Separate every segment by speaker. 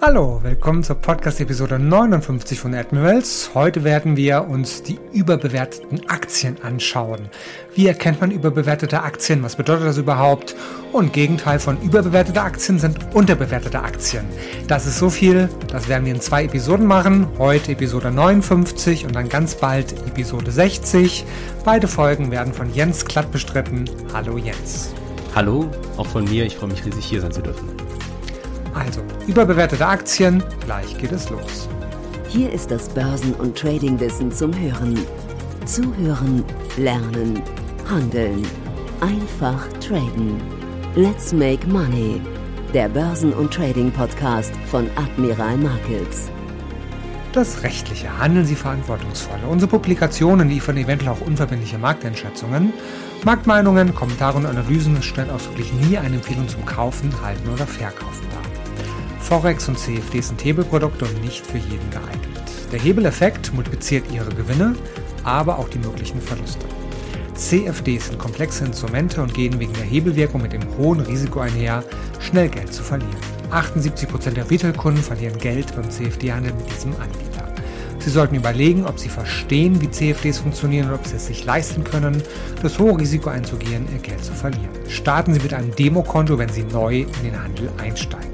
Speaker 1: Hallo, willkommen zur Podcast-Episode 59 von Admirals. Heute werden wir uns die überbewerteten Aktien anschauen. Wie erkennt man überbewertete Aktien? Was bedeutet das überhaupt? Und Gegenteil von überbewertete Aktien sind unterbewertete Aktien. Das ist so viel, das werden wir in zwei Episoden machen. Heute Episode 59 und dann ganz bald Episode 60. Beide Folgen werden von Jens Klatt bestritten. Hallo Jens.
Speaker 2: Hallo, auch von mir. Ich freue mich riesig hier sein zu dürfen.
Speaker 1: Also, überbewertete Aktien, gleich geht es los.
Speaker 3: Hier ist das Börsen- und Tradingwissen zum Hören. Zuhören, lernen, handeln. Einfach traden. Let's make money. Der Börsen- und Trading-Podcast von Admiral Markets.
Speaker 1: Das Rechtliche. Handeln Sie verantwortungsvoll. Unsere Publikationen liefern eventuell auch unverbindliche Markteinschätzungen. Marktmeinungen, Kommentare und Analysen stellen ausdrücklich nie eine Empfehlung zum Kaufen, Halten oder Verkaufen dar. Forex und CFD sind Hebelprodukte und nicht für jeden geeignet. Der Hebeleffekt multipliziert Ihre Gewinne, aber auch die möglichen Verluste. CFDs sind komplexe Instrumente und gehen wegen der Hebelwirkung mit dem hohen Risiko einher, schnell Geld zu verlieren. 78% der Retail-Kunden verlieren Geld beim CFD-Handel mit diesem Anbieter. Sie sollten überlegen, ob Sie verstehen, wie CFDs funktionieren und ob Sie es sich leisten können, das hohe Risiko einzugehen, Ihr Geld zu verlieren. Starten Sie mit einem Demokonto, wenn Sie neu in den Handel einsteigen.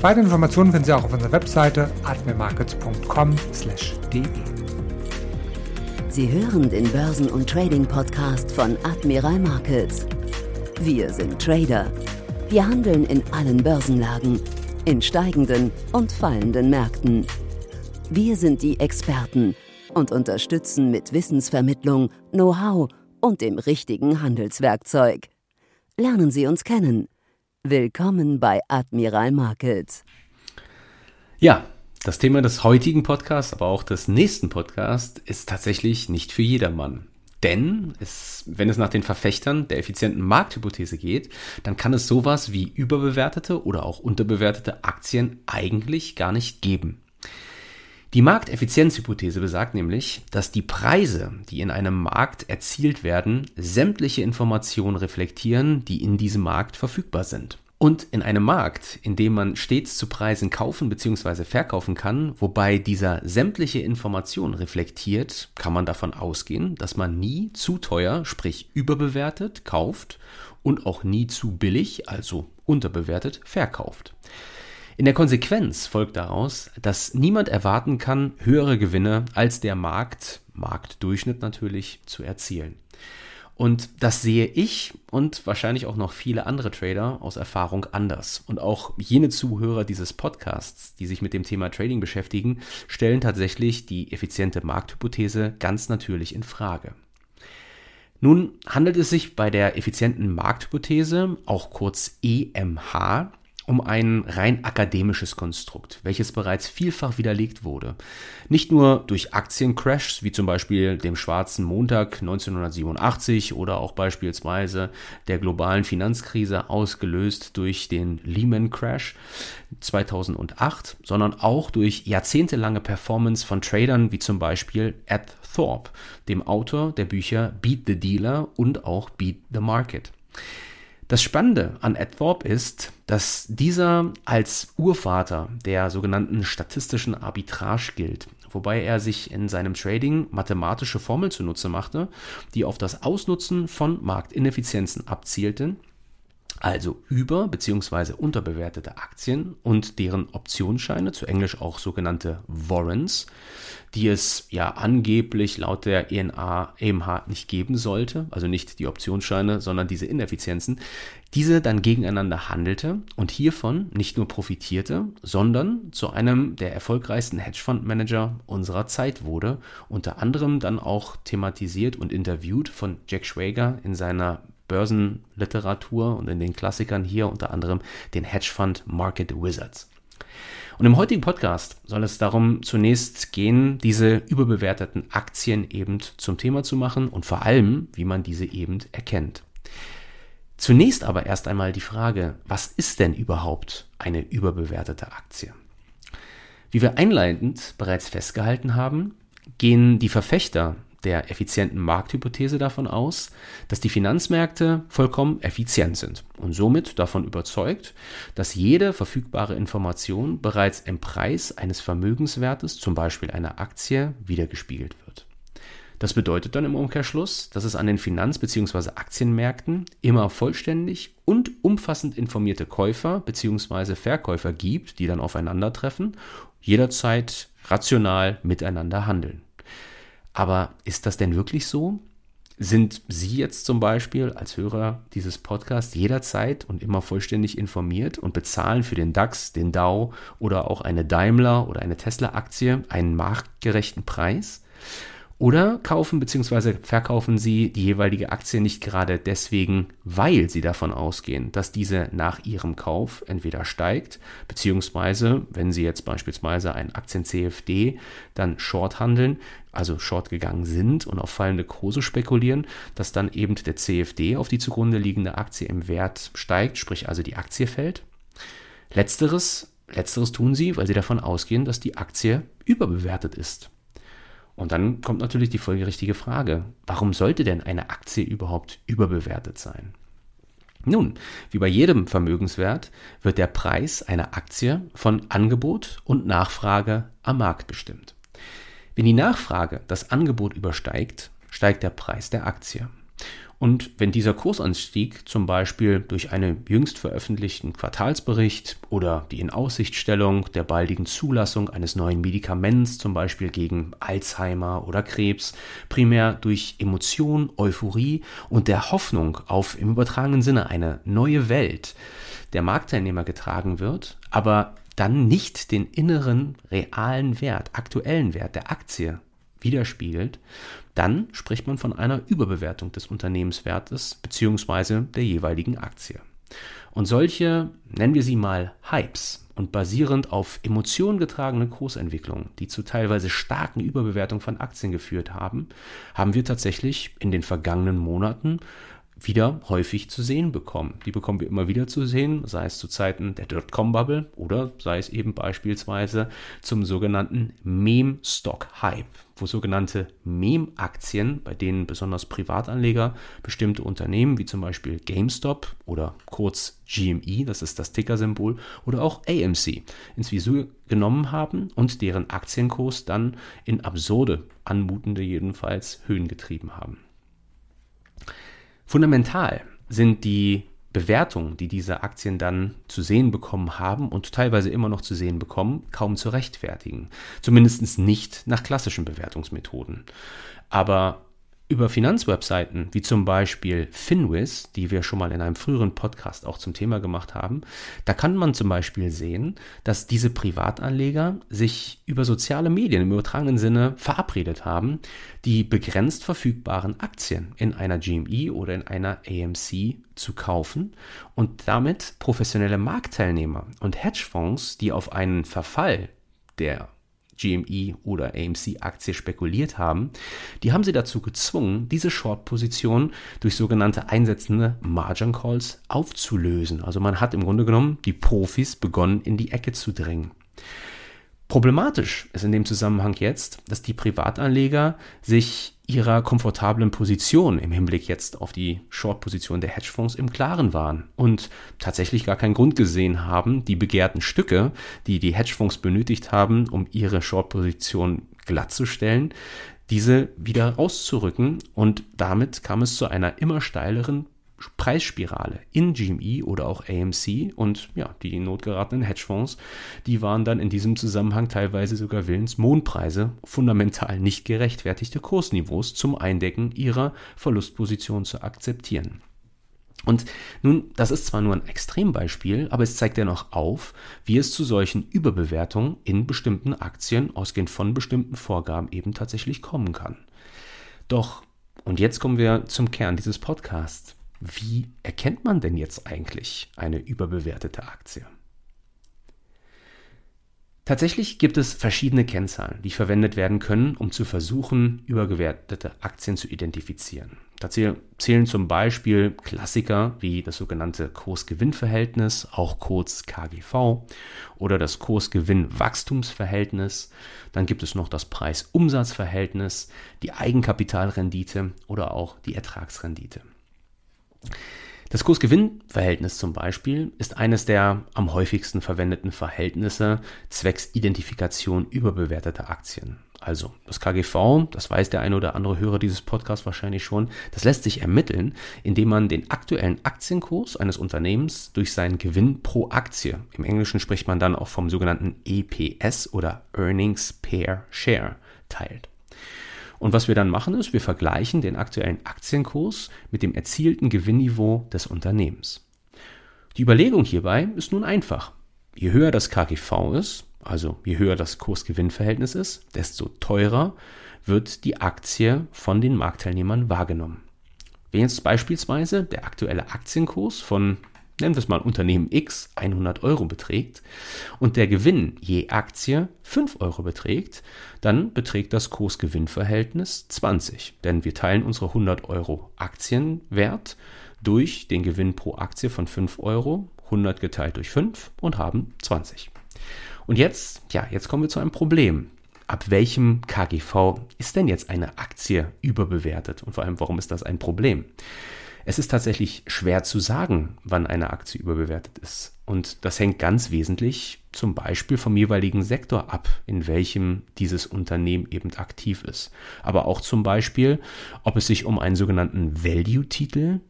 Speaker 1: Weitere Informationen finden Sie auch auf unserer Webseite admirmarkets.com/de.
Speaker 3: Sie hören den Börsen- und Trading-Podcast von Admiral Markets. Wir sind Trader. Wir handeln in allen Börsenlagen, in steigenden und fallenden Märkten. Wir sind die Experten und unterstützen mit Wissensvermittlung, Know-how und dem richtigen Handelswerkzeug. Lernen Sie uns kennen. Willkommen bei Admiral Markets.
Speaker 2: Ja, das Thema des heutigen Podcasts, aber auch des nächsten Podcasts ist tatsächlich nicht für jedermann. Denn es, wenn es nach den Verfechtern der effizienten Markthypothese geht, dann kann es sowas wie überbewertete oder auch unterbewertete Aktien eigentlich gar nicht geben. Die Markteffizienzhypothese besagt nämlich, dass die Preise, die in einem Markt erzielt werden, sämtliche Informationen reflektieren, die in diesem Markt verfügbar sind. Und in einem Markt, in dem man stets zu Preisen kaufen bzw. verkaufen kann, wobei dieser sämtliche Informationen reflektiert, kann man davon ausgehen, dass man nie zu teuer, sprich überbewertet, kauft und auch nie zu billig, also unterbewertet, verkauft. In der Konsequenz folgt daraus, dass niemand erwarten kann, höhere Gewinne als der Markt, Marktdurchschnitt natürlich, zu erzielen. Und das sehe ich und wahrscheinlich auch noch viele andere Trader aus Erfahrung anders. Und auch jene Zuhörer dieses Podcasts, die sich mit dem Thema Trading beschäftigen, stellen tatsächlich die effiziente Markthypothese ganz natürlich in Frage. Nun handelt es sich bei der effizienten Markthypothese, auch kurz EMH, um ein rein akademisches Konstrukt, welches bereits vielfach widerlegt wurde. Nicht nur durch Aktiencrashs, wie zum Beispiel dem schwarzen Montag 1987 oder auch beispielsweise der globalen Finanzkrise ausgelöst durch den Lehman Crash 2008, sondern auch durch jahrzehntelange Performance von Tradern wie zum Beispiel Ed Thorpe, dem Autor der Bücher Beat the Dealer und auch Beat the Market. Das Spannende an Ed Thorpe ist, dass dieser als Urvater der sogenannten statistischen Arbitrage gilt, wobei er sich in seinem Trading mathematische Formeln zunutze machte, die auf das Ausnutzen von Marktineffizienzen abzielten also über- bzw. unterbewertete Aktien und deren Optionsscheine, zu Englisch auch sogenannte Warrants, die es ja angeblich laut der ENA EMH nicht geben sollte, also nicht die Optionsscheine, sondern diese Ineffizienzen, diese dann gegeneinander handelte und hiervon nicht nur profitierte, sondern zu einem der erfolgreichsten Hedgefondsmanager unserer Zeit wurde, unter anderem dann auch thematisiert und interviewt von Jack Schwager in seiner Börsenliteratur und in den Klassikern hier unter anderem den Hedgefund Market Wizards. Und im heutigen Podcast soll es darum zunächst gehen, diese überbewerteten Aktien eben zum Thema zu machen und vor allem, wie man diese eben erkennt. Zunächst aber erst einmal die Frage, was ist denn überhaupt eine überbewertete Aktie? Wie wir einleitend bereits festgehalten haben, gehen die Verfechter der effizienten Markthypothese davon aus, dass die Finanzmärkte vollkommen effizient sind und somit davon überzeugt, dass jede verfügbare Information bereits im Preis eines Vermögenswertes, zum Beispiel einer Aktie, wiedergespiegelt wird. Das bedeutet dann im Umkehrschluss, dass es an den Finanz- bzw. Aktienmärkten immer vollständig und umfassend informierte Käufer bzw. Verkäufer gibt, die dann aufeinandertreffen, jederzeit rational miteinander handeln. Aber ist das denn wirklich so? Sind Sie jetzt zum Beispiel als Hörer dieses Podcasts jederzeit und immer vollständig informiert und bezahlen für den DAX, den Dow oder auch eine Daimler oder eine Tesla-Aktie einen marktgerechten Preis? Oder kaufen bzw. verkaufen Sie die jeweilige Aktie nicht gerade deswegen, weil Sie davon ausgehen, dass diese nach Ihrem Kauf entweder steigt, beziehungsweise, wenn Sie jetzt beispielsweise ein Aktien-CFD dann short handeln, also short gegangen sind und auf fallende Kurse spekulieren, dass dann eben der CFD auf die zugrunde liegende Aktie im Wert steigt, sprich also die Aktie fällt. Letzteres, letzteres tun Sie, weil Sie davon ausgehen, dass die Aktie überbewertet ist. Und dann kommt natürlich die folgerichtige Frage, warum sollte denn eine Aktie überhaupt überbewertet sein? Nun, wie bei jedem Vermögenswert wird der Preis einer Aktie von Angebot und Nachfrage am Markt bestimmt. Wenn die Nachfrage das Angebot übersteigt, steigt der Preis der Aktie. Und wenn dieser Kursanstieg zum Beispiel durch einen jüngst veröffentlichten Quartalsbericht oder die Inaussichtstellung der baldigen Zulassung eines neuen Medikaments, zum Beispiel gegen Alzheimer oder Krebs, primär durch Emotion, Euphorie und der Hoffnung auf im übertragenen Sinne eine neue Welt der Marktteilnehmer getragen wird, aber dann nicht den inneren realen Wert, aktuellen Wert der Aktie widerspiegelt, dann spricht man von einer Überbewertung des Unternehmenswertes bzw. der jeweiligen Aktie. Und solche, nennen wir sie mal Hypes und basierend auf Emotionen getragene Kursentwicklungen, die zu teilweise starken Überbewertungen von Aktien geführt haben, haben wir tatsächlich in den vergangenen Monaten wieder häufig zu sehen bekommen. Die bekommen wir immer wieder zu sehen, sei es zu Zeiten der Dotcom-Bubble oder sei es eben beispielsweise zum sogenannten Meme-Stock-Hype, wo sogenannte Meme-Aktien, bei denen besonders Privatanleger bestimmte Unternehmen wie zum Beispiel GameStop oder kurz GME, das ist das Ticker-Symbol, oder auch AMC ins Visier genommen haben und deren Aktienkurs dann in absurde, anmutende jedenfalls Höhen getrieben haben. Fundamental sind die Bewertungen, die diese Aktien dann zu sehen bekommen haben und teilweise immer noch zu sehen bekommen, kaum zu rechtfertigen. Zumindest nicht nach klassischen Bewertungsmethoden. Aber über Finanzwebseiten wie zum Beispiel Finwiz, die wir schon mal in einem früheren Podcast auch zum Thema gemacht haben, da kann man zum Beispiel sehen, dass diese Privatanleger sich über soziale Medien im übertragenen Sinne verabredet haben, die begrenzt verfügbaren Aktien in einer GME oder in einer AMC zu kaufen und damit professionelle Marktteilnehmer und Hedgefonds, die auf einen Verfall der GME oder AMC-Aktie spekuliert haben, die haben sie dazu gezwungen, diese Short-Position durch sogenannte einsetzende Margin Calls aufzulösen. Also man hat im Grunde genommen die Profis begonnen, in die Ecke zu drängen. Problematisch ist in dem Zusammenhang jetzt, dass die Privatanleger sich ihrer komfortablen Position im Hinblick jetzt auf die Short-Position der Hedgefonds im Klaren waren und tatsächlich gar keinen Grund gesehen haben, die begehrten Stücke, die die Hedgefonds benötigt haben, um ihre Short-Position glattzustellen, diese wieder rauszurücken und damit kam es zu einer immer steileren Preisspirale in GME oder auch AMC und ja, die notgeratenen Hedgefonds, die waren dann in diesem Zusammenhang teilweise sogar willens, Mondpreise, fundamental nicht gerechtfertigte Kursniveaus zum Eindecken ihrer Verlustposition zu akzeptieren. Und nun, das ist zwar nur ein Extrembeispiel, aber es zeigt dennoch auf, wie es zu solchen Überbewertungen in bestimmten Aktien ausgehend von bestimmten Vorgaben eben tatsächlich kommen kann. Doch, und jetzt kommen wir zum Kern dieses Podcasts. Wie erkennt man denn jetzt eigentlich eine überbewertete Aktie? Tatsächlich gibt es verschiedene Kennzahlen, die verwendet werden können, um zu versuchen, übergewertete Aktien zu identifizieren. Dazu zählen zum Beispiel Klassiker wie das sogenannte Kurs-Gewinn-Verhältnis, auch kurz KGV, oder das Kurs-Gewinn-Wachstumsverhältnis. Dann gibt es noch das Preis-Umsatz-Verhältnis, die Eigenkapitalrendite oder auch die Ertragsrendite. Das Kurs-Gewinn-Verhältnis zum Beispiel ist eines der am häufigsten verwendeten Verhältnisse zwecks Identifikation überbewerteter Aktien. Also das KGV, das weiß der eine oder andere Hörer dieses Podcasts wahrscheinlich schon, das lässt sich ermitteln, indem man den aktuellen Aktienkurs eines Unternehmens durch seinen Gewinn pro Aktie, im Englischen spricht man dann auch vom sogenannten EPS oder Earnings per Share, teilt. Und was wir dann machen ist, wir vergleichen den aktuellen Aktienkurs mit dem erzielten Gewinnniveau des Unternehmens. Die Überlegung hierbei ist nun einfach. Je höher das KGV ist, also je höher das Kurs-Gewinn-Verhältnis ist, desto teurer wird die Aktie von den Marktteilnehmern wahrgenommen. Wenn jetzt beispielsweise der aktuelle Aktienkurs von nennen wir es mal Unternehmen X, 100 Euro beträgt und der Gewinn je Aktie 5 Euro beträgt, dann beträgt das Kurs-Gewinn-Verhältnis 20. Denn wir teilen unsere 100 Euro Aktienwert durch den Gewinn pro Aktie von 5 Euro, 100 geteilt durch 5 und haben 20. Und jetzt, ja, jetzt kommen wir zu einem Problem. Ab welchem KGV ist denn jetzt eine Aktie überbewertet? Und vor allem, warum ist das ein Problem? Es ist tatsächlich schwer zu sagen, wann eine Aktie überbewertet ist. Und das hängt ganz wesentlich zum Beispiel vom jeweiligen Sektor ab, in welchem dieses Unternehmen eben aktiv ist. Aber auch zum Beispiel, ob es sich um einen sogenannten Value-Titel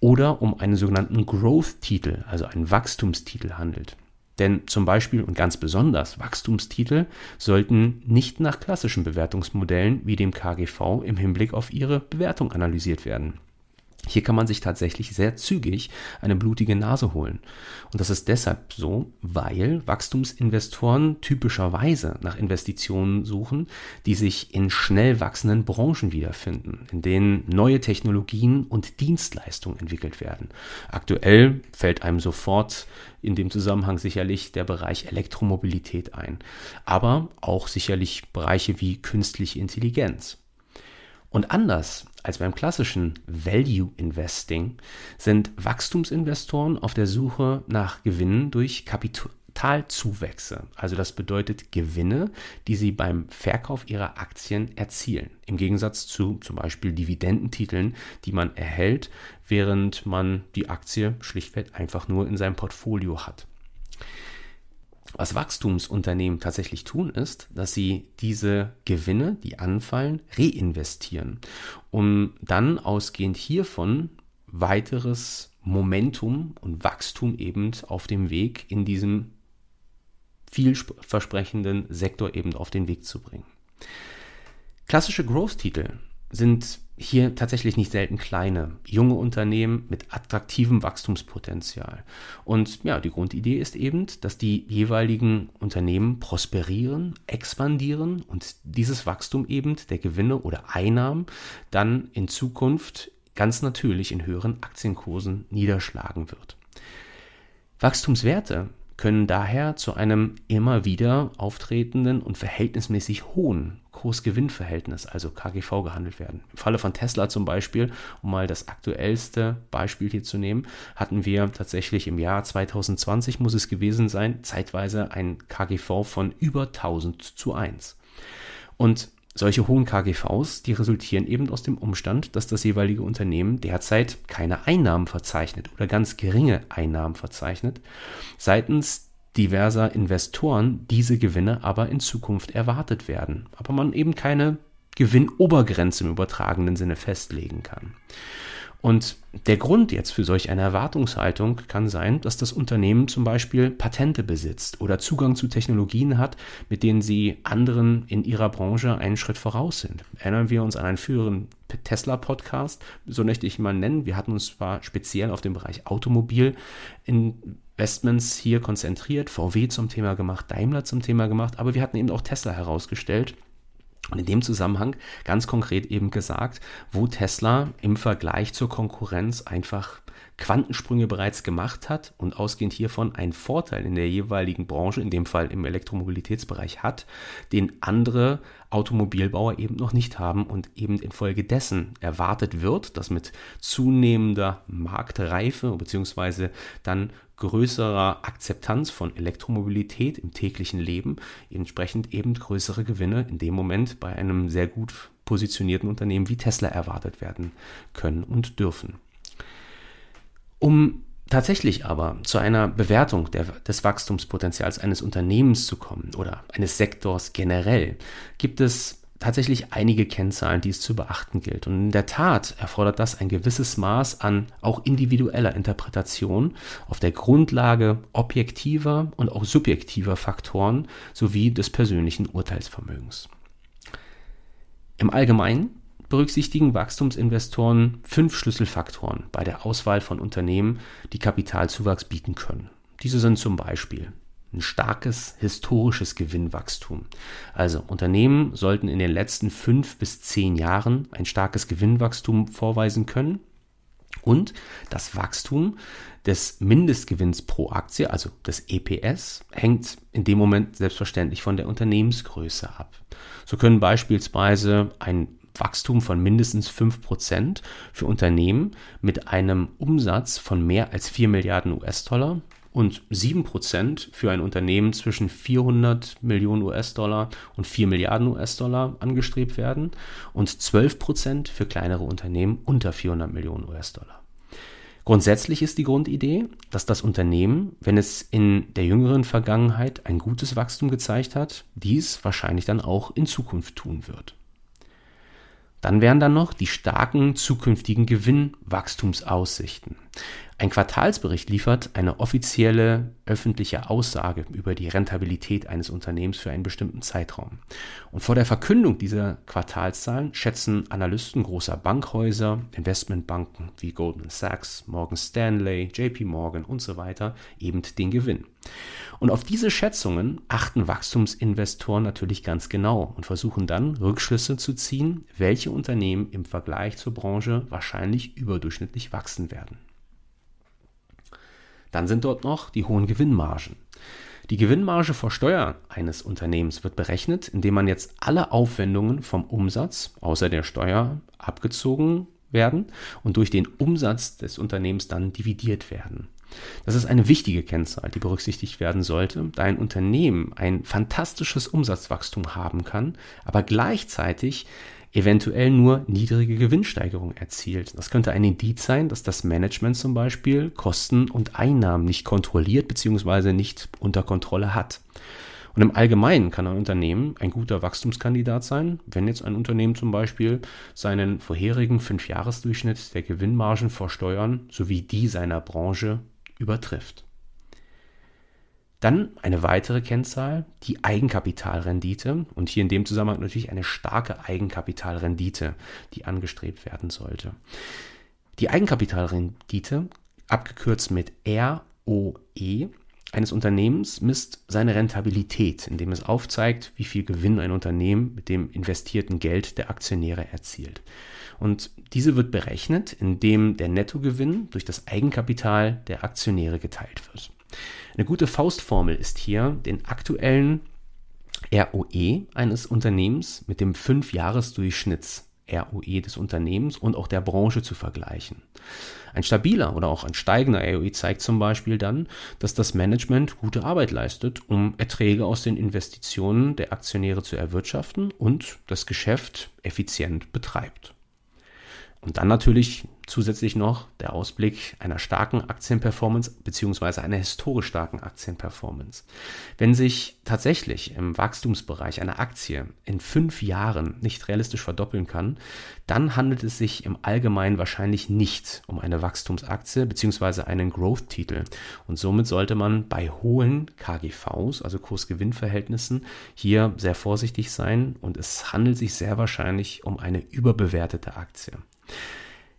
Speaker 2: oder um einen sogenannten Growth-Titel, also einen Wachstumstitel handelt. Denn zum Beispiel und ganz besonders Wachstumstitel sollten nicht nach klassischen Bewertungsmodellen wie dem KGV im Hinblick auf ihre Bewertung analysiert werden. Hier kann man sich tatsächlich sehr zügig eine blutige Nase holen. Und das ist deshalb so, weil Wachstumsinvestoren typischerweise nach Investitionen suchen, die sich in schnell wachsenden Branchen wiederfinden, in denen neue Technologien und Dienstleistungen entwickelt werden. Aktuell fällt einem sofort in dem Zusammenhang sicherlich der Bereich Elektromobilität ein, aber auch sicherlich Bereiche wie künstliche Intelligenz. Und anders als beim klassischen Value Investing sind Wachstumsinvestoren auf der Suche nach Gewinnen durch Kapitalzuwächse. Also das bedeutet Gewinne, die sie beim Verkauf ihrer Aktien erzielen. Im Gegensatz zu zum Beispiel Dividendentiteln, die man erhält, während man die Aktie schlichtweg einfach nur in seinem Portfolio hat. Was Wachstumsunternehmen tatsächlich tun, ist, dass sie diese Gewinne, die anfallen, reinvestieren, um dann ausgehend hiervon weiteres Momentum und Wachstum eben auf dem Weg in diesem vielversprechenden Sektor eben auf den Weg zu bringen. Klassische Growth-Titel sind hier tatsächlich nicht selten kleine, junge Unternehmen mit attraktivem Wachstumspotenzial. Und ja, die Grundidee ist eben, dass die jeweiligen Unternehmen prosperieren, expandieren und dieses Wachstum eben der Gewinne oder Einnahmen dann in Zukunft ganz natürlich in höheren Aktienkursen niederschlagen wird. Wachstumswerte können daher zu einem immer wieder auftretenden und verhältnismäßig hohen Kurs-Gewinn-Verhältnis, also KGV, gehandelt werden. Im Falle von Tesla zum Beispiel, um mal das aktuellste Beispiel hier zu nehmen, hatten wir tatsächlich im Jahr 2020, muss es gewesen sein, zeitweise ein KGV von über 1000 zu 1. Und solche hohen KGVs, die resultieren eben aus dem Umstand, dass das jeweilige Unternehmen derzeit keine Einnahmen verzeichnet oder ganz geringe Einnahmen verzeichnet, seitens diverser Investoren diese Gewinne aber in Zukunft erwartet werden, aber man eben keine Gewinnobergrenze im übertragenen Sinne festlegen kann. Und der Grund jetzt für solch eine Erwartungshaltung kann sein, dass das Unternehmen zum Beispiel Patente besitzt oder Zugang zu Technologien hat, mit denen sie anderen in ihrer Branche einen Schritt voraus sind. Erinnern wir uns an einen früheren Tesla-Podcast, so möchte ich ihn mal nennen. Wir hatten uns zwar speziell auf den Bereich Automobil Investments hier konzentriert, VW zum Thema gemacht, Daimler zum Thema gemacht, aber wir hatten eben auch Tesla herausgestellt und in dem Zusammenhang ganz konkret eben gesagt, wo Tesla im Vergleich zur Konkurrenz einfach Quantensprünge bereits gemacht hat und ausgehend hiervon einen Vorteil in der jeweiligen Branche, in dem Fall im Elektromobilitätsbereich hat, den andere Automobilbauer eben noch nicht haben und eben infolgedessen erwartet wird, dass mit zunehmender Marktreife bzw. dann größerer Akzeptanz von Elektromobilität im täglichen Leben entsprechend eben größere Gewinne in dem Moment bei einem sehr gut positionierten Unternehmen wie Tesla erwartet werden können und dürfen. Um tatsächlich aber zu einer Bewertung der, des Wachstumspotenzials eines Unternehmens zu kommen oder eines Sektors generell, gibt es tatsächlich einige Kennzahlen, die es zu beachten gilt. Und in der Tat erfordert das ein gewisses Maß an auch individueller Interpretation auf der Grundlage objektiver und auch subjektiver Faktoren sowie des persönlichen Urteilsvermögens. Im Allgemeinen berücksichtigen Wachstumsinvestoren fünf Schlüsselfaktoren bei der Auswahl von Unternehmen, die Kapitalzuwachs bieten können. Diese sind zum Beispiel ein starkes historisches Gewinnwachstum. Also Unternehmen sollten in den letzten fünf bis zehn Jahren ein starkes Gewinnwachstum vorweisen können. Und das Wachstum des Mindestgewinns pro Aktie, also des EPS, hängt in dem Moment selbstverständlich von der Unternehmensgröße ab. So können beispielsweise ein Wachstum von mindestens 5% für Unternehmen mit einem Umsatz von mehr als 4 Milliarden US-Dollar und 7% für ein Unternehmen zwischen 400 Millionen US-Dollar und 4 Milliarden US-Dollar angestrebt werden und 12% für kleinere Unternehmen unter 400 Millionen US-Dollar. Grundsätzlich ist die Grundidee, dass das Unternehmen, wenn es in der jüngeren Vergangenheit ein gutes Wachstum gezeigt hat, dies wahrscheinlich dann auch in Zukunft tun wird. Dann wären dann noch die starken zukünftigen Gewinnwachstumsaussichten. Ein Quartalsbericht liefert eine offizielle öffentliche Aussage über die Rentabilität eines Unternehmens für einen bestimmten Zeitraum. Und vor der Verkündung dieser Quartalszahlen schätzen Analysten großer Bankhäuser, Investmentbanken wie Goldman Sachs, Morgan Stanley, JP Morgan und so weiter eben den Gewinn. Und auf diese Schätzungen achten Wachstumsinvestoren natürlich ganz genau und versuchen dann Rückschlüsse zu ziehen, welche Unternehmen im Vergleich zur Branche wahrscheinlich überdurchschnittlich wachsen werden. Dann sind dort noch die hohen Gewinnmargen. Die Gewinnmarge vor Steuer eines Unternehmens wird berechnet, indem man jetzt alle Aufwendungen vom Umsatz außer der Steuer abgezogen werden und durch den Umsatz des Unternehmens dann dividiert werden. Das ist eine wichtige Kennzahl, die berücksichtigt werden sollte, da ein Unternehmen ein fantastisches Umsatzwachstum haben kann, aber gleichzeitig eventuell nur niedrige Gewinnsteigerung erzielt. Das könnte ein Indiz sein, dass das Management zum Beispiel Kosten und Einnahmen nicht kontrolliert bzw. nicht unter Kontrolle hat. Und im Allgemeinen kann ein Unternehmen ein guter Wachstumskandidat sein, wenn jetzt ein Unternehmen zum Beispiel seinen vorherigen Fünfjahresdurchschnitt der Gewinnmargen vor Steuern sowie die seiner Branche übertrifft. Dann eine weitere Kennzahl, die Eigenkapitalrendite und hier in dem Zusammenhang natürlich eine starke Eigenkapitalrendite, die angestrebt werden sollte. Die Eigenkapitalrendite, abgekürzt mit ROE, eines Unternehmens misst seine Rentabilität, indem es aufzeigt, wie viel Gewinn ein Unternehmen mit dem investierten Geld der Aktionäre erzielt. Und diese wird berechnet, indem der Nettogewinn durch das Eigenkapital der Aktionäre geteilt wird. Eine gute Faustformel ist hier, den aktuellen ROE eines Unternehmens mit dem 5-Jahres-Durchschnitts ROE des Unternehmens und auch der Branche zu vergleichen. Ein stabiler oder auch ein steigender ROE zeigt zum Beispiel dann, dass das Management gute Arbeit leistet, um Erträge aus den Investitionen der Aktionäre zu erwirtschaften und das Geschäft effizient betreibt. Und dann natürlich zusätzlich noch der Ausblick einer starken Aktienperformance beziehungsweise einer historisch starken Aktienperformance. Wenn sich tatsächlich im Wachstumsbereich eine Aktie in fünf Jahren nicht realistisch verdoppeln kann, dann handelt es sich im Allgemeinen wahrscheinlich nicht um eine Wachstumsaktie beziehungsweise einen Growth-Titel. Und somit sollte man bei hohen KGVs, also Kurs-Gewinn-Verhältnissen, hier sehr vorsichtig sein und es handelt sich sehr wahrscheinlich um eine überbewertete Aktie.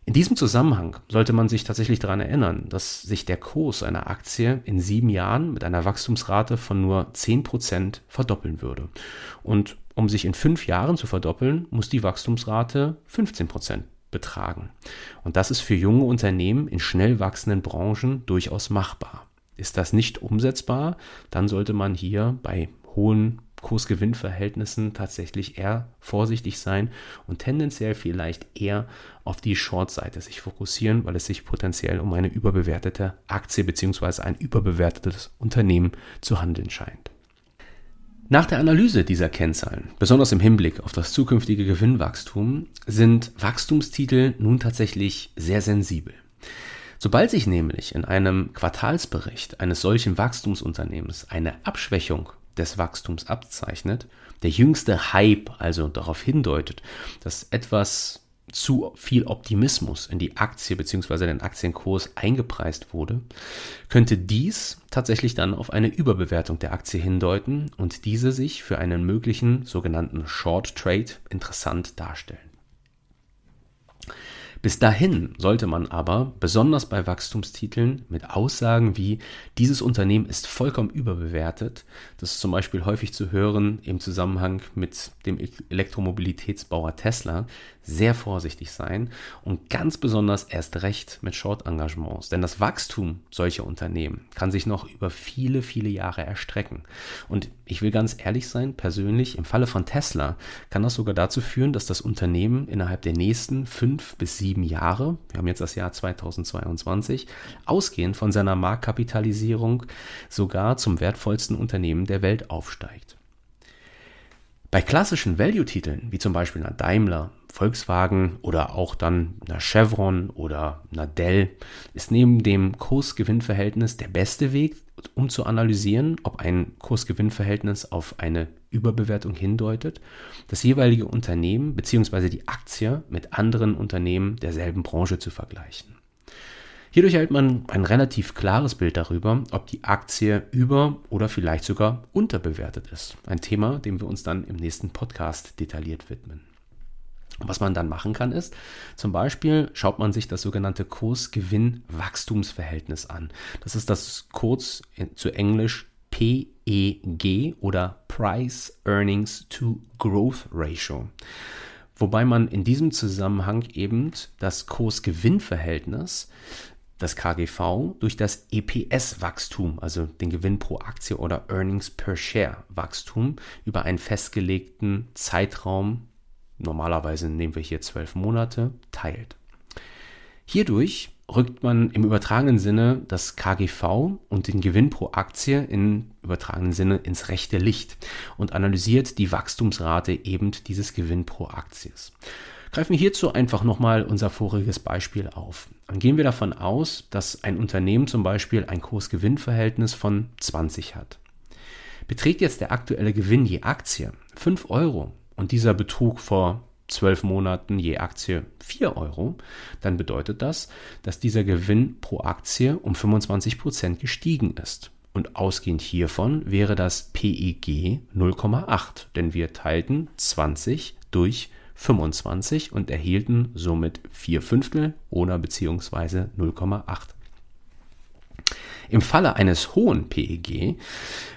Speaker 2: In diesem Zusammenhang sollte man sich tatsächlich daran erinnern, dass sich der Kurs einer Aktie in sieben Jahren mit einer Wachstumsrate von nur 10% verdoppeln würde. Und um sich in fünf Jahren zu verdoppeln, muss die Wachstumsrate 15% betragen. Und das ist für junge Unternehmen in schnell wachsenden Branchen durchaus machbar. Ist das nicht umsetzbar, dann sollte man hier bei hohen Kursgewinnverhältnissen tatsächlich eher vorsichtig sein und tendenziell vielleicht eher auf die Short-Seite sich fokussieren, weil es sich potenziell um eine überbewertete Aktie bzw. ein überbewertetes Unternehmen zu handeln scheint. Nach der Analyse dieser Kennzahlen, besonders im Hinblick auf das zukünftige Gewinnwachstum, sind Wachstumstitel nun tatsächlich sehr sensibel. Sobald sich nämlich in einem Quartalsbericht eines solchen Wachstumsunternehmens eine Abschwächung des Wachstums abzeichnet, der jüngste Hype also darauf hindeutet, dass etwas zu viel Optimismus in die Aktie bzw. den Aktienkurs eingepreist wurde, könnte dies tatsächlich dann auf eine Überbewertung der Aktie hindeuten und diese sich für einen möglichen sogenannten Short Trade interessant darstellen. Bis dahin sollte man aber, besonders bei Wachstumstiteln, mit Aussagen wie dieses Unternehmen ist vollkommen überbewertet, das ist zum Beispiel häufig zu hören im Zusammenhang mit dem Elektromobilitätsbauer Tesla, sehr vorsichtig sein und ganz besonders erst recht mit Short-Engagements. Denn das Wachstum solcher Unternehmen kann sich noch über viele, viele Jahre erstrecken. Und ich will ganz ehrlich sein, persönlich, im Falle von Tesla kann das sogar dazu führen, dass das Unternehmen innerhalb der nächsten fünf bis sieben Jahre, wir haben jetzt das Jahr 2022, ausgehend von seiner Marktkapitalisierung sogar zum wertvollsten Unternehmen der Welt aufsteigt. Bei klassischen Value-Titeln, wie zum Beispiel einer Daimler, Volkswagen oder auch dann einer Chevron oder einer Dell, ist neben dem Kurs-Gewinn-Verhältnis der beste Weg, um zu analysieren, ob ein Kurs-Gewinn-Verhältnis auf eine Überbewertung hindeutet, das jeweilige Unternehmen bzw. die Aktie mit anderen Unternehmen derselben Branche zu vergleichen. Hierdurch erhält man ein relativ klares Bild darüber, ob die Aktie über oder vielleicht sogar unterbewertet ist. Ein Thema, dem wir uns dann im nächsten Podcast detailliert widmen. Was man dann machen kann, ist, zum Beispiel schaut man sich das sogenannte Kursgewinn-Wachstumsverhältnis an. Das ist das kurz zu Englisch PEG oder Price Earnings to Growth Ratio. Wobei man in diesem Zusammenhang eben das Kursgewinnverhältnis das KGV durch das EPS-Wachstum, also den Gewinn pro Aktie oder Earnings per Share Wachstum über einen festgelegten Zeitraum, normalerweise nehmen wir hier zwölf Monate, teilt. Hierdurch rückt man im übertragenen Sinne das KGV und den Gewinn pro Aktie im übertragenen Sinne ins rechte Licht und analysiert die Wachstumsrate eben dieses Gewinn pro Akties. Greifen wir hierzu einfach nochmal unser voriges Beispiel auf. Dann gehen wir davon aus, dass ein Unternehmen zum Beispiel ein Kurs-Gewinn-Verhältnis von 20 hat. Beträgt jetzt der aktuelle Gewinn je Aktie 5 Euro und dieser betrug vor 12 Monaten je Aktie 4 Euro, dann bedeutet das, dass dieser Gewinn pro Aktie um 25 Prozent gestiegen ist. Und ausgehend hiervon wäre das PIG 0,8, denn wir teilten 20 durch 25 und erhielten somit 4 Fünftel oder beziehungsweise 0,8. Im Falle eines hohen PEG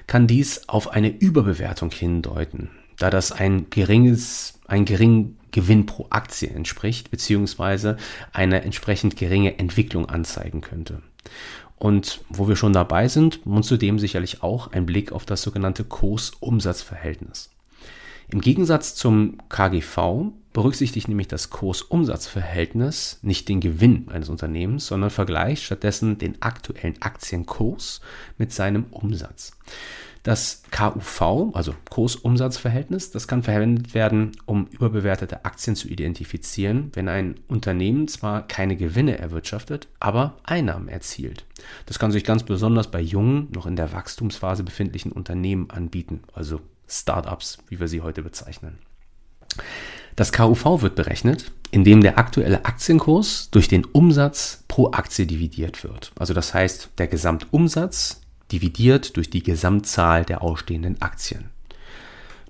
Speaker 2: kann dies auf eine Überbewertung hindeuten, da das ein geringes, ein gering Gewinn pro Aktie entspricht, beziehungsweise eine entsprechend geringe Entwicklung anzeigen könnte. Und wo wir schon dabei sind, und zudem sicherlich auch ein Blick auf das sogenannte Kurs-Umsatz-Verhältnis. Im Gegensatz zum KGV berücksichtigt nämlich das Kursumsatzverhältnis nicht den Gewinn eines Unternehmens, sondern vergleicht stattdessen den aktuellen Aktienkurs mit seinem Umsatz. Das KUV, also Kursumsatzverhältnis, das kann verwendet werden, um überbewertete Aktien zu identifizieren, wenn ein Unternehmen zwar keine Gewinne erwirtschaftet, aber Einnahmen erzielt. Das kann sich ganz besonders bei jungen, noch in der Wachstumsphase befindlichen Unternehmen anbieten, also Startups, wie wir sie heute bezeichnen. Das KUV wird berechnet, indem der aktuelle Aktienkurs durch den Umsatz pro Aktie dividiert wird. Also das heißt, der Gesamtumsatz dividiert durch die Gesamtzahl der ausstehenden Aktien.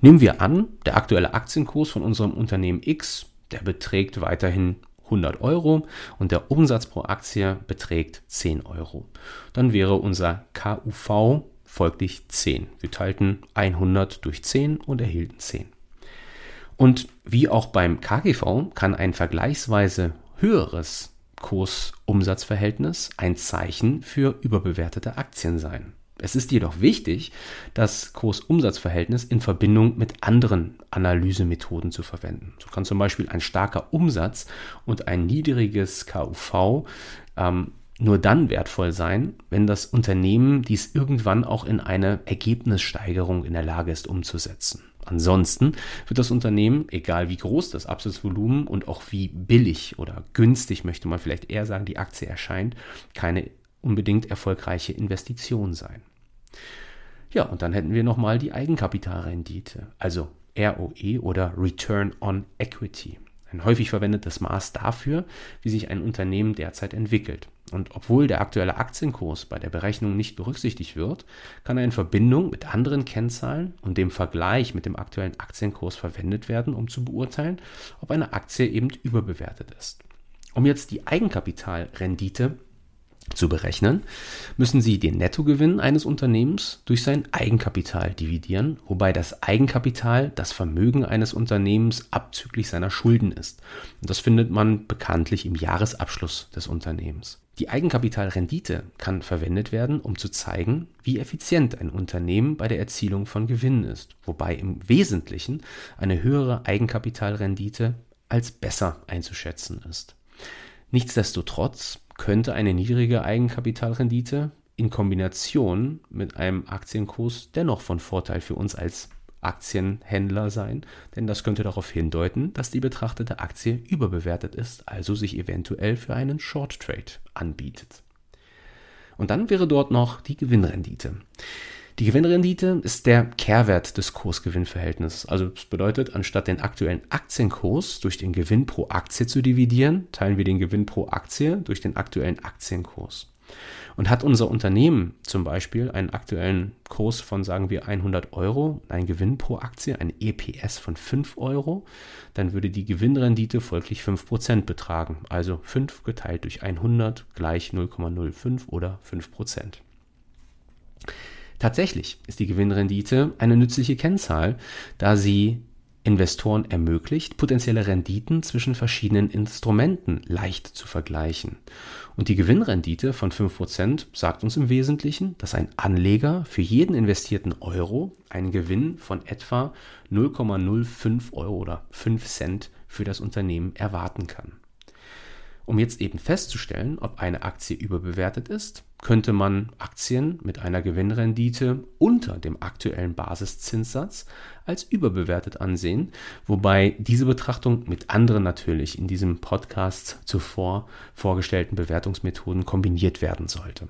Speaker 2: Nehmen wir an, der aktuelle Aktienkurs von unserem Unternehmen X, der beträgt weiterhin 100 Euro und der Umsatz pro Aktie beträgt 10 Euro. Dann wäre unser KUV folglich 10. Wir teilten 100 durch 10 und erhielten 10. Und wie auch beim KGV kann ein vergleichsweise höheres Kursumsatzverhältnis ein Zeichen für überbewertete Aktien sein. Es ist jedoch wichtig, das Kursumsatzverhältnis in Verbindung mit anderen Analysemethoden zu verwenden. So kann zum Beispiel ein starker Umsatz und ein niedriges KUV ähm, nur dann wertvoll sein, wenn das Unternehmen dies irgendwann auch in eine Ergebnissteigerung in der Lage ist umzusetzen. Ansonsten wird das Unternehmen, egal wie groß das Absatzvolumen und auch wie billig oder günstig, möchte man vielleicht eher sagen, die Aktie erscheint, keine unbedingt erfolgreiche Investition sein. Ja, und dann hätten wir nochmal die Eigenkapitalrendite, also ROE oder Return on Equity. Ein häufig verwendetes Maß dafür, wie sich ein Unternehmen derzeit entwickelt. Und obwohl der aktuelle Aktienkurs bei der Berechnung nicht berücksichtigt wird, kann er in Verbindung mit anderen Kennzahlen und dem Vergleich mit dem aktuellen Aktienkurs verwendet werden, um zu beurteilen, ob eine Aktie eben überbewertet ist. Um jetzt die Eigenkapitalrendite zu berechnen, müssen Sie den Nettogewinn eines Unternehmens durch sein Eigenkapital dividieren, wobei das Eigenkapital das Vermögen eines Unternehmens abzüglich seiner Schulden ist. Und das findet man bekanntlich im Jahresabschluss des Unternehmens. Die Eigenkapitalrendite kann verwendet werden, um zu zeigen, wie effizient ein Unternehmen bei der Erzielung von Gewinnen ist, wobei im Wesentlichen eine höhere Eigenkapitalrendite als besser einzuschätzen ist. Nichtsdestotrotz könnte eine niedrige Eigenkapitalrendite in Kombination mit einem Aktienkurs dennoch von Vorteil für uns als Aktienhändler sein, denn das könnte darauf hindeuten, dass die betrachtete Aktie überbewertet ist, also sich eventuell für einen Short Trade anbietet. Und dann wäre dort noch die Gewinnrendite. Die Gewinnrendite ist der Kehrwert des Kursgewinnverhältnisses. Also das bedeutet, anstatt den aktuellen Aktienkurs durch den Gewinn pro Aktie zu dividieren, teilen wir den Gewinn pro Aktie durch den aktuellen Aktienkurs. Und hat unser Unternehmen zum Beispiel einen aktuellen Kurs von, sagen wir, 100 Euro, einen Gewinn pro Aktie, ein EPS von 5 Euro, dann würde die Gewinnrendite folglich 5% betragen. Also 5 geteilt durch 100 gleich 0,05 oder 5%. Tatsächlich ist die Gewinnrendite eine nützliche Kennzahl, da sie Investoren ermöglicht, potenzielle Renditen zwischen verschiedenen Instrumenten leicht zu vergleichen. Und die Gewinnrendite von 5% sagt uns im Wesentlichen, dass ein Anleger für jeden investierten Euro einen Gewinn von etwa 0,05 Euro oder 5 Cent für das Unternehmen erwarten kann. Um jetzt eben festzustellen, ob eine Aktie überbewertet ist, könnte man Aktien mit einer Gewinnrendite unter dem aktuellen Basiszinssatz als überbewertet ansehen, wobei diese Betrachtung mit anderen natürlich in diesem Podcast zuvor vorgestellten Bewertungsmethoden kombiniert werden sollte.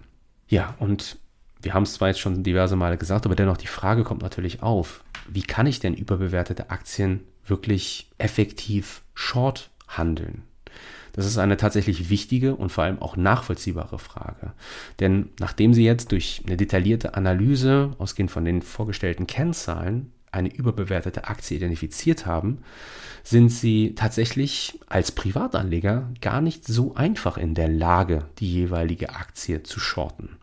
Speaker 2: Ja, und wir haben es zwar jetzt schon diverse Male gesagt, aber dennoch die Frage kommt natürlich auf, wie kann ich denn überbewertete Aktien wirklich effektiv short handeln? Das ist eine tatsächlich wichtige und vor allem auch nachvollziehbare Frage. Denn nachdem Sie jetzt durch eine detaillierte Analyse, ausgehend von den vorgestellten Kennzahlen, eine überbewertete Aktie identifiziert haben, sind Sie tatsächlich als Privatanleger gar nicht so einfach in der Lage, die jeweilige Aktie zu shorten.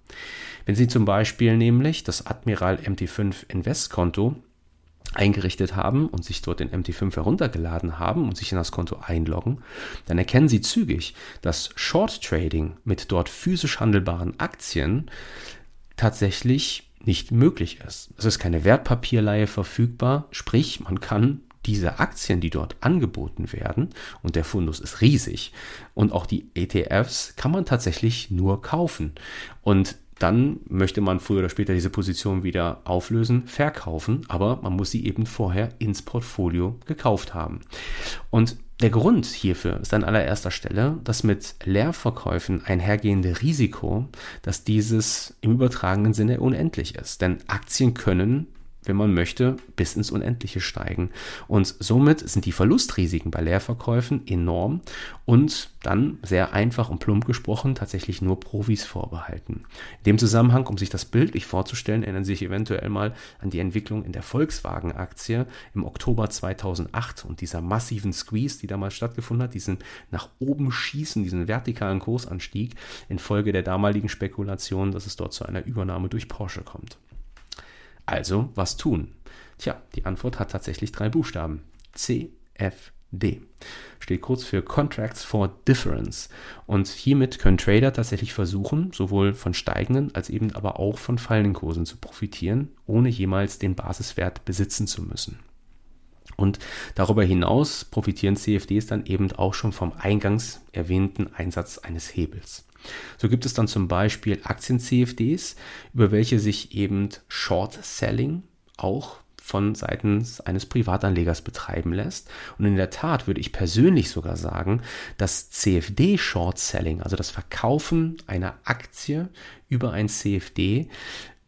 Speaker 2: Wenn Sie zum Beispiel nämlich das Admiral MT5 Investkonto eingerichtet haben und sich dort den MT5 heruntergeladen haben und sich in das Konto einloggen, dann erkennen Sie zügig, dass Short Trading mit dort physisch handelbaren Aktien tatsächlich nicht möglich ist. Es ist keine Wertpapierleihe verfügbar, sprich man kann diese Aktien, die dort angeboten werden, und der Fundus ist riesig, und auch die ETFs kann man tatsächlich nur kaufen. Und dann möchte man früher oder später diese Position wieder auflösen, verkaufen, aber man muss sie eben vorher ins Portfolio gekauft haben. Und der Grund hierfür ist an allererster Stelle das mit Leerverkäufen einhergehende Risiko, dass dieses im übertragenen Sinne unendlich ist. Denn Aktien können wenn man möchte, bis ins Unendliche steigen. Und somit sind die Verlustrisiken bei Leerverkäufen enorm und dann sehr einfach und plump gesprochen tatsächlich nur Profis vorbehalten. In dem Zusammenhang, um sich das bildlich vorzustellen, erinnern Sie sich eventuell mal an die Entwicklung in der Volkswagen-Aktie im Oktober 2008 und dieser massiven Squeeze, die damals stattgefunden hat, diesen nach oben schießen, diesen vertikalen Kursanstieg infolge der damaligen Spekulation, dass es dort zu einer Übernahme durch Porsche kommt. Also, was tun? Tja, die Antwort hat tatsächlich drei Buchstaben. C, CFD. Steht kurz für Contracts for Difference. Und hiermit können Trader tatsächlich versuchen, sowohl von steigenden als eben aber auch von fallenden Kursen zu profitieren, ohne jemals den Basiswert besitzen zu müssen. Und darüber hinaus profitieren CFDs dann eben auch schon vom eingangs erwähnten Einsatz eines Hebels. So gibt es dann zum Beispiel Aktien-CFDs, über welche sich eben Short-Selling auch von seitens eines Privatanlegers betreiben lässt. Und in der Tat würde ich persönlich sogar sagen, dass CFD Short Selling, also das Verkaufen einer Aktie über ein CFD,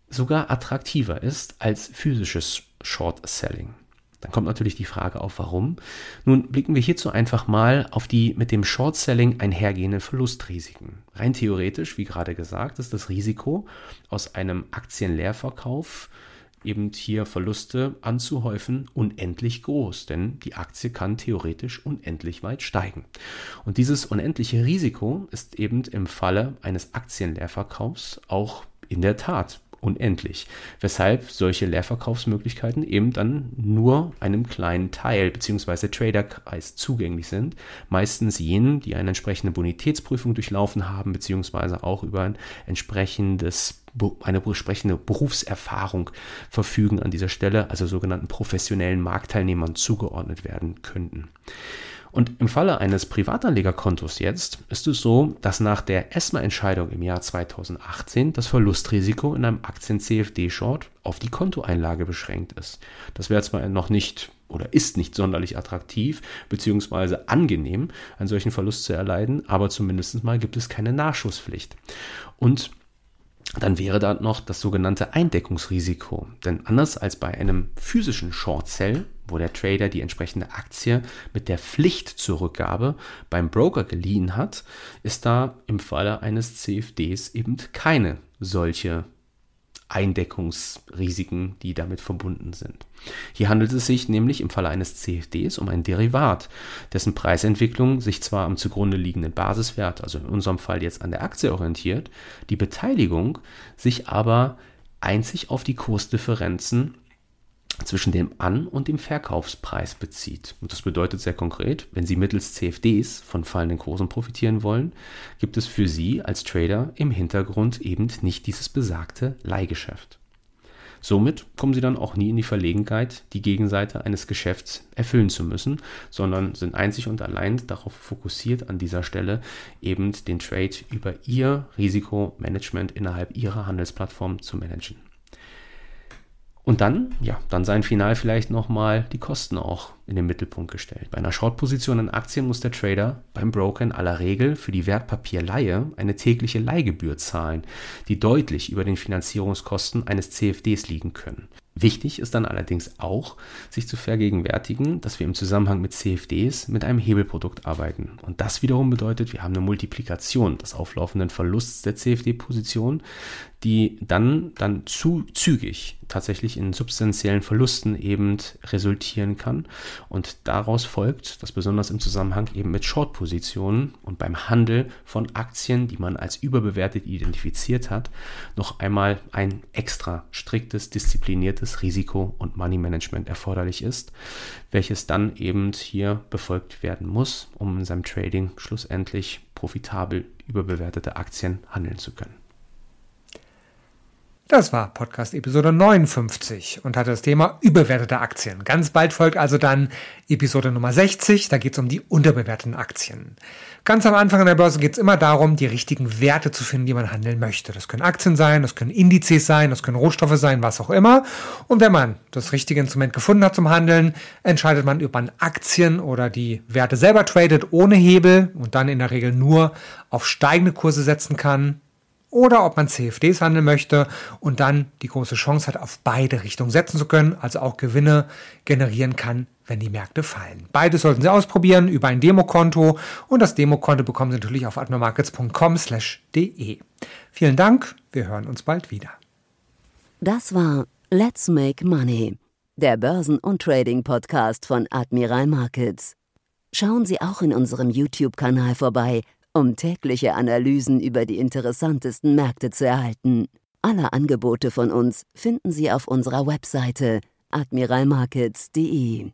Speaker 2: sogar attraktiver ist als physisches Short Selling. Dann kommt natürlich die Frage auf, warum. Nun blicken wir hierzu einfach mal auf die mit dem Short Selling einhergehenden Verlustrisiken. Rein theoretisch, wie gerade gesagt, ist das Risiko aus einem Aktienleerverkauf eben hier Verluste anzuhäufen, unendlich groß, denn die Aktie kann theoretisch unendlich weit steigen. Und dieses unendliche Risiko ist eben im Falle eines Aktienleerverkaufs auch in der Tat unendlich, weshalb solche Leerverkaufsmöglichkeiten eben dann nur einem kleinen Teil bzw. Traderkreis zugänglich sind, meistens jenen, die eine entsprechende Bonitätsprüfung durchlaufen haben bzw. auch über ein entsprechendes eine entsprechende Berufserfahrung verfügen an dieser Stelle, also sogenannten professionellen Marktteilnehmern zugeordnet werden könnten. Und im Falle eines Privatanlegerkontos jetzt ist es so, dass nach der ESMA-Entscheidung im Jahr 2018 das Verlustrisiko in einem Aktien-CFD-Short auf die Kontoeinlage beschränkt ist. Das wäre zwar noch nicht oder ist nicht sonderlich attraktiv beziehungsweise angenehm, einen solchen Verlust zu erleiden, aber zumindest mal gibt es keine Nachschusspflicht. Und dann wäre da noch das sogenannte Eindeckungsrisiko. Denn anders als bei einem physischen Short Sell, wo der Trader die entsprechende Aktie mit der Pflicht zur Rückgabe beim Broker geliehen hat, ist da im Falle eines CFDs eben keine solche Eindeckungsrisiken, die damit verbunden sind. Hier handelt es sich nämlich im Falle eines CFDs um ein Derivat, dessen Preisentwicklung sich zwar am zugrunde liegenden Basiswert, also in unserem Fall jetzt an der Aktie orientiert, die Beteiligung sich aber einzig auf die Kursdifferenzen zwischen dem An- und dem Verkaufspreis bezieht. Und das bedeutet sehr konkret, wenn Sie mittels CFDs von fallenden Kursen profitieren wollen, gibt es für Sie als Trader im Hintergrund eben nicht dieses besagte Leihgeschäft. Somit kommen Sie dann auch nie in die Verlegenheit, die Gegenseite eines Geschäfts erfüllen zu müssen, sondern sind einzig und allein darauf fokussiert, an dieser Stelle eben den Trade über Ihr Risikomanagement innerhalb Ihrer Handelsplattform zu managen. Und dann, ja, dann seien final vielleicht nochmal die Kosten auch in den Mittelpunkt gestellt. Bei einer Short-Position in Aktien muss der Trader beim Broker in aller Regel für die Wertpapierleihe eine tägliche Leihgebühr zahlen, die deutlich über den Finanzierungskosten eines CFDs liegen können. Wichtig ist dann allerdings auch, sich zu vergegenwärtigen, dass wir im Zusammenhang mit CFDs mit einem Hebelprodukt arbeiten. Und das wiederum bedeutet, wir haben eine Multiplikation des auflaufenden Verlusts der CFD-Position, die dann, dann zu zügig tatsächlich in substanziellen Verlusten eben resultieren kann. Und daraus folgt, dass besonders im Zusammenhang eben mit Short-Positionen und beim Handel von Aktien, die man als überbewertet identifiziert hat, noch einmal ein extra striktes, diszipliniertes Risiko- und Money-Management erforderlich ist, welches dann eben hier befolgt werden muss, um in seinem Trading schlussendlich profitabel überbewertete Aktien handeln zu können.
Speaker 1: Das war Podcast Episode 59 und hatte das Thema überbewertete Aktien. Ganz bald folgt also dann Episode Nummer 60, da geht es um die unterbewerteten Aktien. Ganz am Anfang an der Börse geht es immer darum, die richtigen Werte zu finden, die man handeln möchte. Das können Aktien sein, das können Indizes sein, das können Rohstoffe sein, was auch immer. Und wenn man das richtige Instrument gefunden hat zum Handeln, entscheidet man, ob man Aktien oder die Werte selber tradet ohne Hebel und dann in der Regel nur auf steigende Kurse setzen kann oder ob man CFDs handeln möchte und dann die große Chance hat, auf beide Richtungen setzen zu können, also auch Gewinne generieren kann, wenn die Märkte fallen. Beides sollten Sie ausprobieren über ein Demokonto und das Demokonto bekommen Sie natürlich auf admirmarkets.com/de. Vielen Dank, wir hören uns bald wieder.
Speaker 3: Das war Let's Make Money, der Börsen- und Trading-Podcast von Admiral Markets. Schauen Sie auch in unserem YouTube-Kanal vorbei um tägliche Analysen über die interessantesten Märkte zu erhalten. Alle Angebote von uns finden Sie auf unserer Webseite admiralmarkets.de.